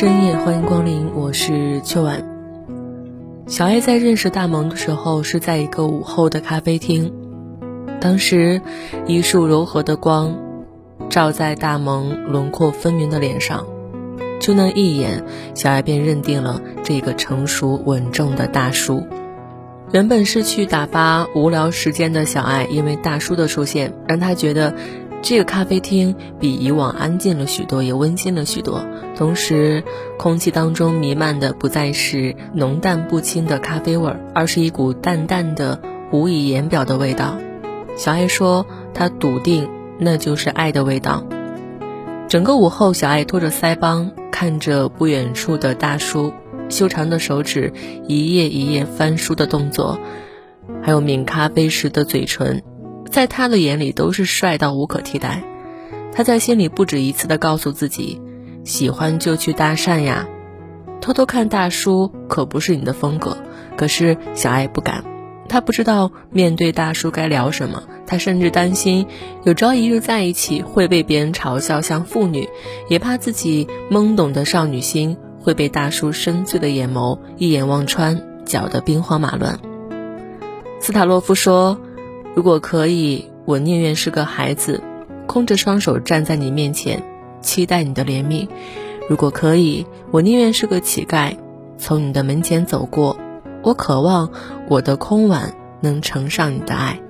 深夜，欢迎光临，我是秋晚。小爱在认识大萌的时候，是在一个午后的咖啡厅。当时，一束柔和的光照在大萌轮廓分明的脸上，就那一眼，小爱便认定了这个成熟稳重的大叔。原本是去打发无聊时间的小爱，因为大叔的出现，让他觉得。这个咖啡厅比以往安静了许多，也温馨了许多。同时，空气当中弥漫的不再是浓淡不清的咖啡味儿，而是一股淡淡的、无以言表的味道。小爱说：“她笃定那就是爱的味道。”整个午后，小爱拖着腮帮，看着不远处的大叔修长的手指一页一页翻书的动作，还有抿咖啡时的嘴唇。在他的眼里都是帅到无可替代，他在心里不止一次地告诉自己：喜欢就去搭讪呀。偷偷看大叔可不是你的风格，可是小爱不敢，她不知道面对大叔该聊什么，她甚至担心有朝一日在一起会被别人嘲笑像妇女，也怕自己懵懂的少女心会被大叔深邃的眼眸一眼望穿，搅得兵荒马乱。斯塔洛夫说。如果可以，我宁愿是个孩子，空着双手站在你面前，期待你的怜悯；如果可以，我宁愿是个乞丐，从你的门前走过。我渴望我的空碗能盛上你的爱。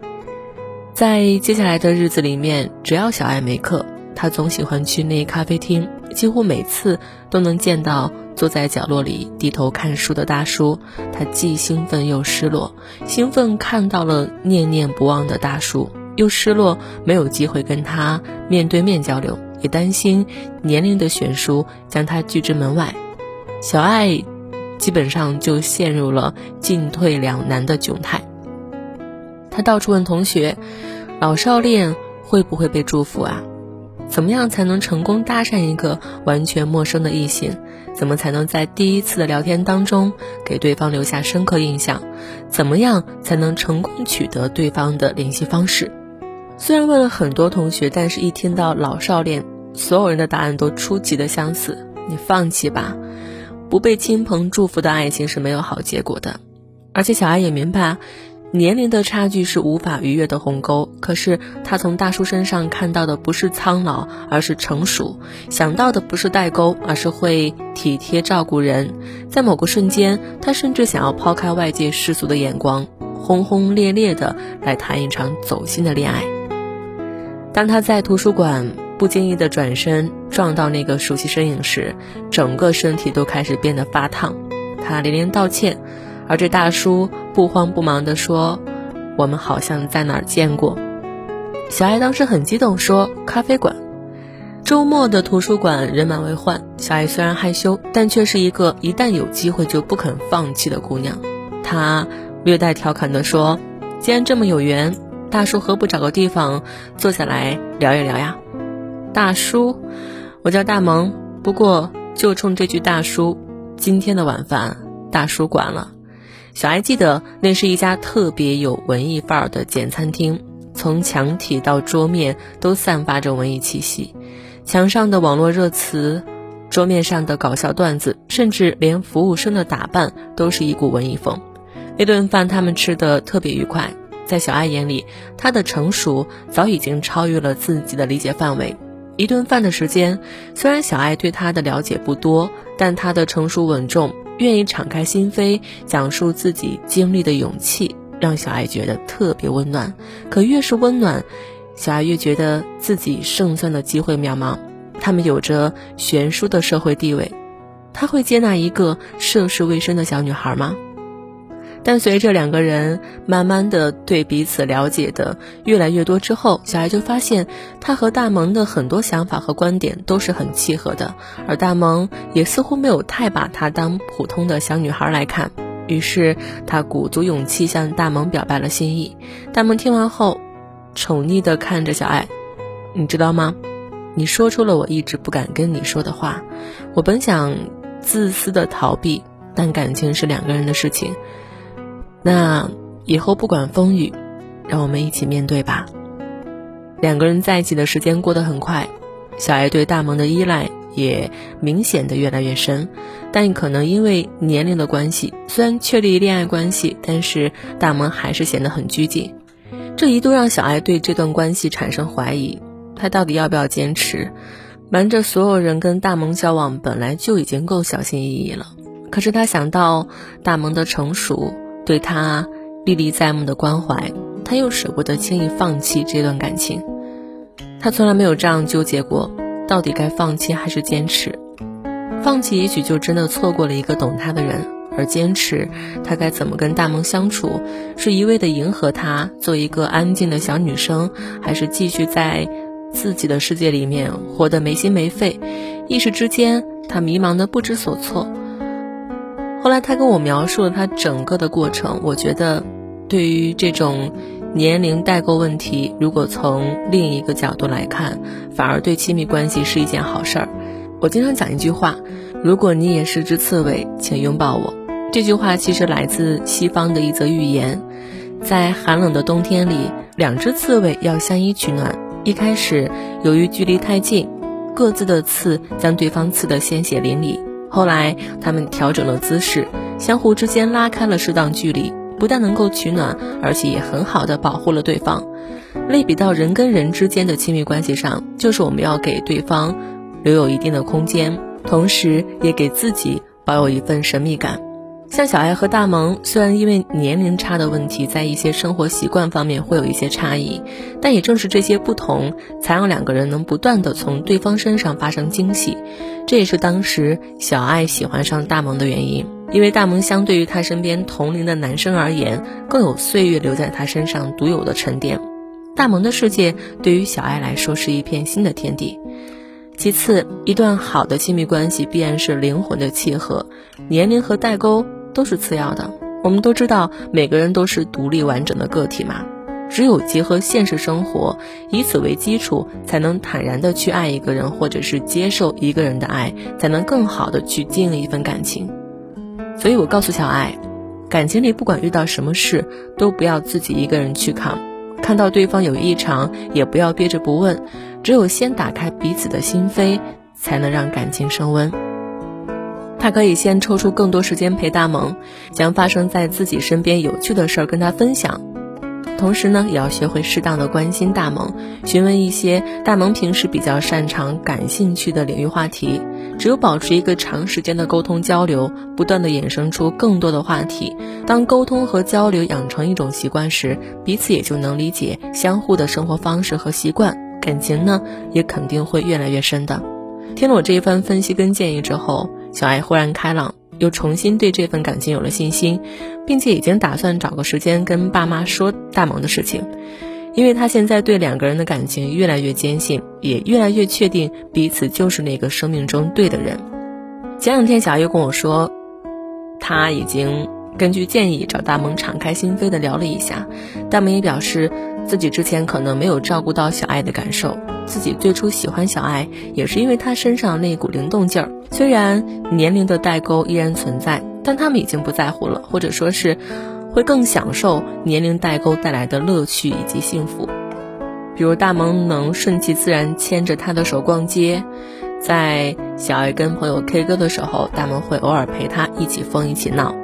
在接下来的日子里面，只要小爱没课，他总喜欢去那咖啡厅，几乎每次都能见到。坐在角落里低头看书的大叔，他既兴奋又失落。兴奋看到了念念不忘的大叔，又失落没有机会跟他面对面交流，也担心年龄的悬殊将他拒之门外。小爱基本上就陷入了进退两难的窘态。他到处问同学：“老少恋会不会被祝福啊？怎么样才能成功搭讪一个完全陌生的异性？”怎么才能在第一次的聊天当中给对方留下深刻印象？怎么样才能成功取得对方的联系方式？虽然问了很多同学，但是一听到老少恋，所有人的答案都出奇的相似。你放弃吧，不被亲朋祝福的爱情是没有好结果的。而且小爱也明白。年龄的差距是无法逾越的鸿沟，可是他从大叔身上看到的不是苍老，而是成熟；想到的不是代沟，而是会体贴照顾人。在某个瞬间，他甚至想要抛开外界世俗的眼光，轰轰烈烈的来谈一场走心的恋爱。当他在图书馆不经意的转身撞到那个熟悉身影时，整个身体都开始变得发烫，他连连道歉。而这大叔不慌不忙地说：“我们好像在哪儿见过。”小爱当时很激动，说：“咖啡馆。”周末的图书馆人满为患。小爱虽然害羞，但却是一个一旦有机会就不肯放弃的姑娘。她略带调侃地说：“既然这么有缘，大叔何不找个地方坐下来聊一聊呀？”大叔，我叫大萌。不过就冲这句“大叔”，今天的晚饭大叔管了。小爱记得，那是一家特别有文艺范儿的简餐厅，从墙体到桌面都散发着文艺气息。墙上的网络热词，桌面上的搞笑段子，甚至连服务生的打扮都是一股文艺风。那顿饭他们吃的特别愉快，在小爱眼里，他的成熟早已经超越了自己的理解范围。一顿饭的时间，虽然小爱对他的了解不多，但他的成熟稳重。愿意敞开心扉讲述自己经历的勇气，让小爱觉得特别温暖。可越是温暖，小爱越觉得自己胜算的机会渺茫。他们有着悬殊的社会地位，他会接纳一个涉世未深的小女孩吗？但随着两个人慢慢的对彼此了解的越来越多之后，小艾就发现他和大萌的很多想法和观点都是很契合的，而大萌也似乎没有太把她当普通的小女孩来看。于是他鼓足勇气向大萌表白了心意。大萌听完后，宠溺的看着小艾，你知道吗？你说出了我一直不敢跟你说的话。我本想自私的逃避，但感情是两个人的事情。那以后不管风雨，让我们一起面对吧。两个人在一起的时间过得很快，小艾对大萌的依赖也明显的越来越深。但可能因为年龄的关系，虽然确立恋爱关系，但是大萌还是显得很拘谨。这一度让小艾对这段关系产生怀疑，他到底要不要坚持？瞒着所有人跟大萌交往，本来就已经够小心翼翼了。可是他想到大萌的成熟。对他历历在目的关怀，他又舍不得轻易放弃这段感情。他从来没有这样纠结过，到底该放弃还是坚持？放弃也许就真的错过了一个懂他的人，而坚持，他该怎么跟大萌相处？是一味的迎合他，做一个安静的小女生，还是继续在自己的世界里面活得没心没肺？一时之间，他迷茫的不知所措。后来他跟我描述了他整个的过程，我觉得，对于这种年龄代沟问题，如果从另一个角度来看，反而对亲密关系是一件好事儿。我经常讲一句话：如果你也是只刺猬，请拥抱我。这句话其实来自西方的一则寓言，在寒冷的冬天里，两只刺猬要相依取暖。一开始，由于距离太近，各自的刺将对方刺得鲜血淋漓。后来，他们调整了姿势，相互之间拉开了适当距离，不但能够取暖，而且也很好的保护了对方。类比到人跟人之间的亲密关系上，就是我们要给对方留有一定的空间，同时也给自己保有一份神秘感。像小爱和大萌，虽然因为年龄差的问题，在一些生活习惯方面会有一些差异，但也正是这些不同，才让两个人能不断的从对方身上发生惊喜。这也是当时小爱喜欢上大萌的原因，因为大萌相对于他身边同龄的男生而言，更有岁月留在他身上独有的沉淀。大萌的世界对于小爱来说是一片新的天地。其次，一段好的亲密关系必然是灵魂的契合，年龄和代沟。都是次要的。我们都知道，每个人都是独立完整的个体嘛。只有结合现实生活，以此为基础，才能坦然的去爱一个人，或者是接受一个人的爱，才能更好的去经营一份感情。所以我告诉小爱，感情里不管遇到什么事，都不要自己一个人去扛。看到对方有异常，也不要憋着不问。只有先打开彼此的心扉，才能让感情升温。他可以先抽出更多时间陪大萌，将发生在自己身边有趣的事儿跟他分享，同时呢，也要学会适当的关心大萌，询问一些大萌平时比较擅长、感兴趣的领域话题。只有保持一个长时间的沟通交流，不断的衍生出更多的话题，当沟通和交流养成一种习惯时，彼此也就能理解相互的生活方式和习惯，感情呢，也肯定会越来越深的。听了我这一番分析跟建议之后。小爱忽然开朗，又重新对这份感情有了信心，并且已经打算找个时间跟爸妈说大萌的事情，因为他现在对两个人的感情越来越坚信，也越来越确定彼此就是那个生命中对的人。前两天小爱又跟我说，他已经根据建议找大萌敞开心扉的聊了一下，大萌也表示自己之前可能没有照顾到小爱的感受。自己最初喜欢小爱，也是因为她身上那股灵动劲儿。虽然年龄的代沟依然存在，但他们已经不在乎了，或者说是会更享受年龄代沟带来的乐趣以及幸福。比如大萌能顺其自然牵着他的手逛街，在小爱跟朋友 K 歌的时候，大萌会偶尔陪他一起疯一起闹。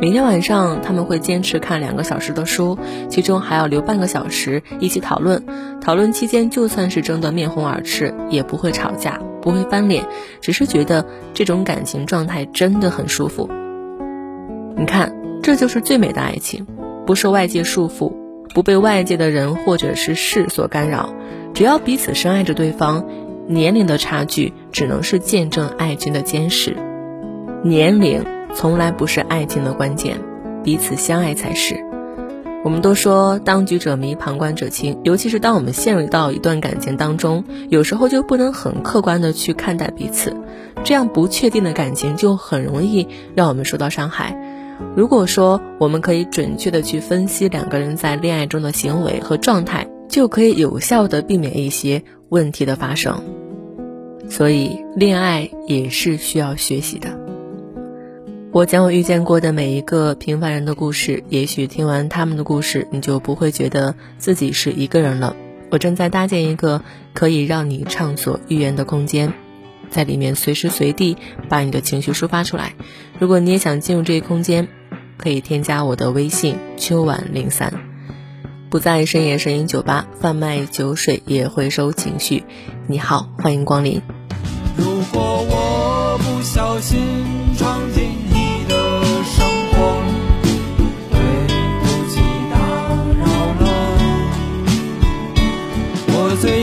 每天晚上他们会坚持看两个小时的书，其中还要留半个小时一起讨论。讨论期间，就算是争得面红耳赤，也不会吵架，不会翻脸，只是觉得这种感情状态真的很舒服。你看，这就是最美的爱情，不受外界束缚，不被外界的人或者是事所干扰，只要彼此深爱着对方，年龄的差距只能是见证爱情的坚实。年龄。从来不是爱情的关键，彼此相爱才是。我们都说当局者迷，旁观者清。尤其是当我们陷入到一段感情当中，有时候就不能很客观的去看待彼此，这样不确定的感情就很容易让我们受到伤害。如果说我们可以准确的去分析两个人在恋爱中的行为和状态，就可以有效的避免一些问题的发生。所以，恋爱也是需要学习的。我将我遇见过的每一个平凡人的故事，也许听完他们的故事，你就不会觉得自己是一个人了。我正在搭建一个可以让你畅所欲言的空间，在里面随时随地把你的情绪抒发出来。如果你也想进入这一空间，可以添加我的微信秋晚零三。不在深夜声音酒吧贩卖酒水，也回收情绪。你好，欢迎光临。如果我不小心闯进。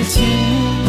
情。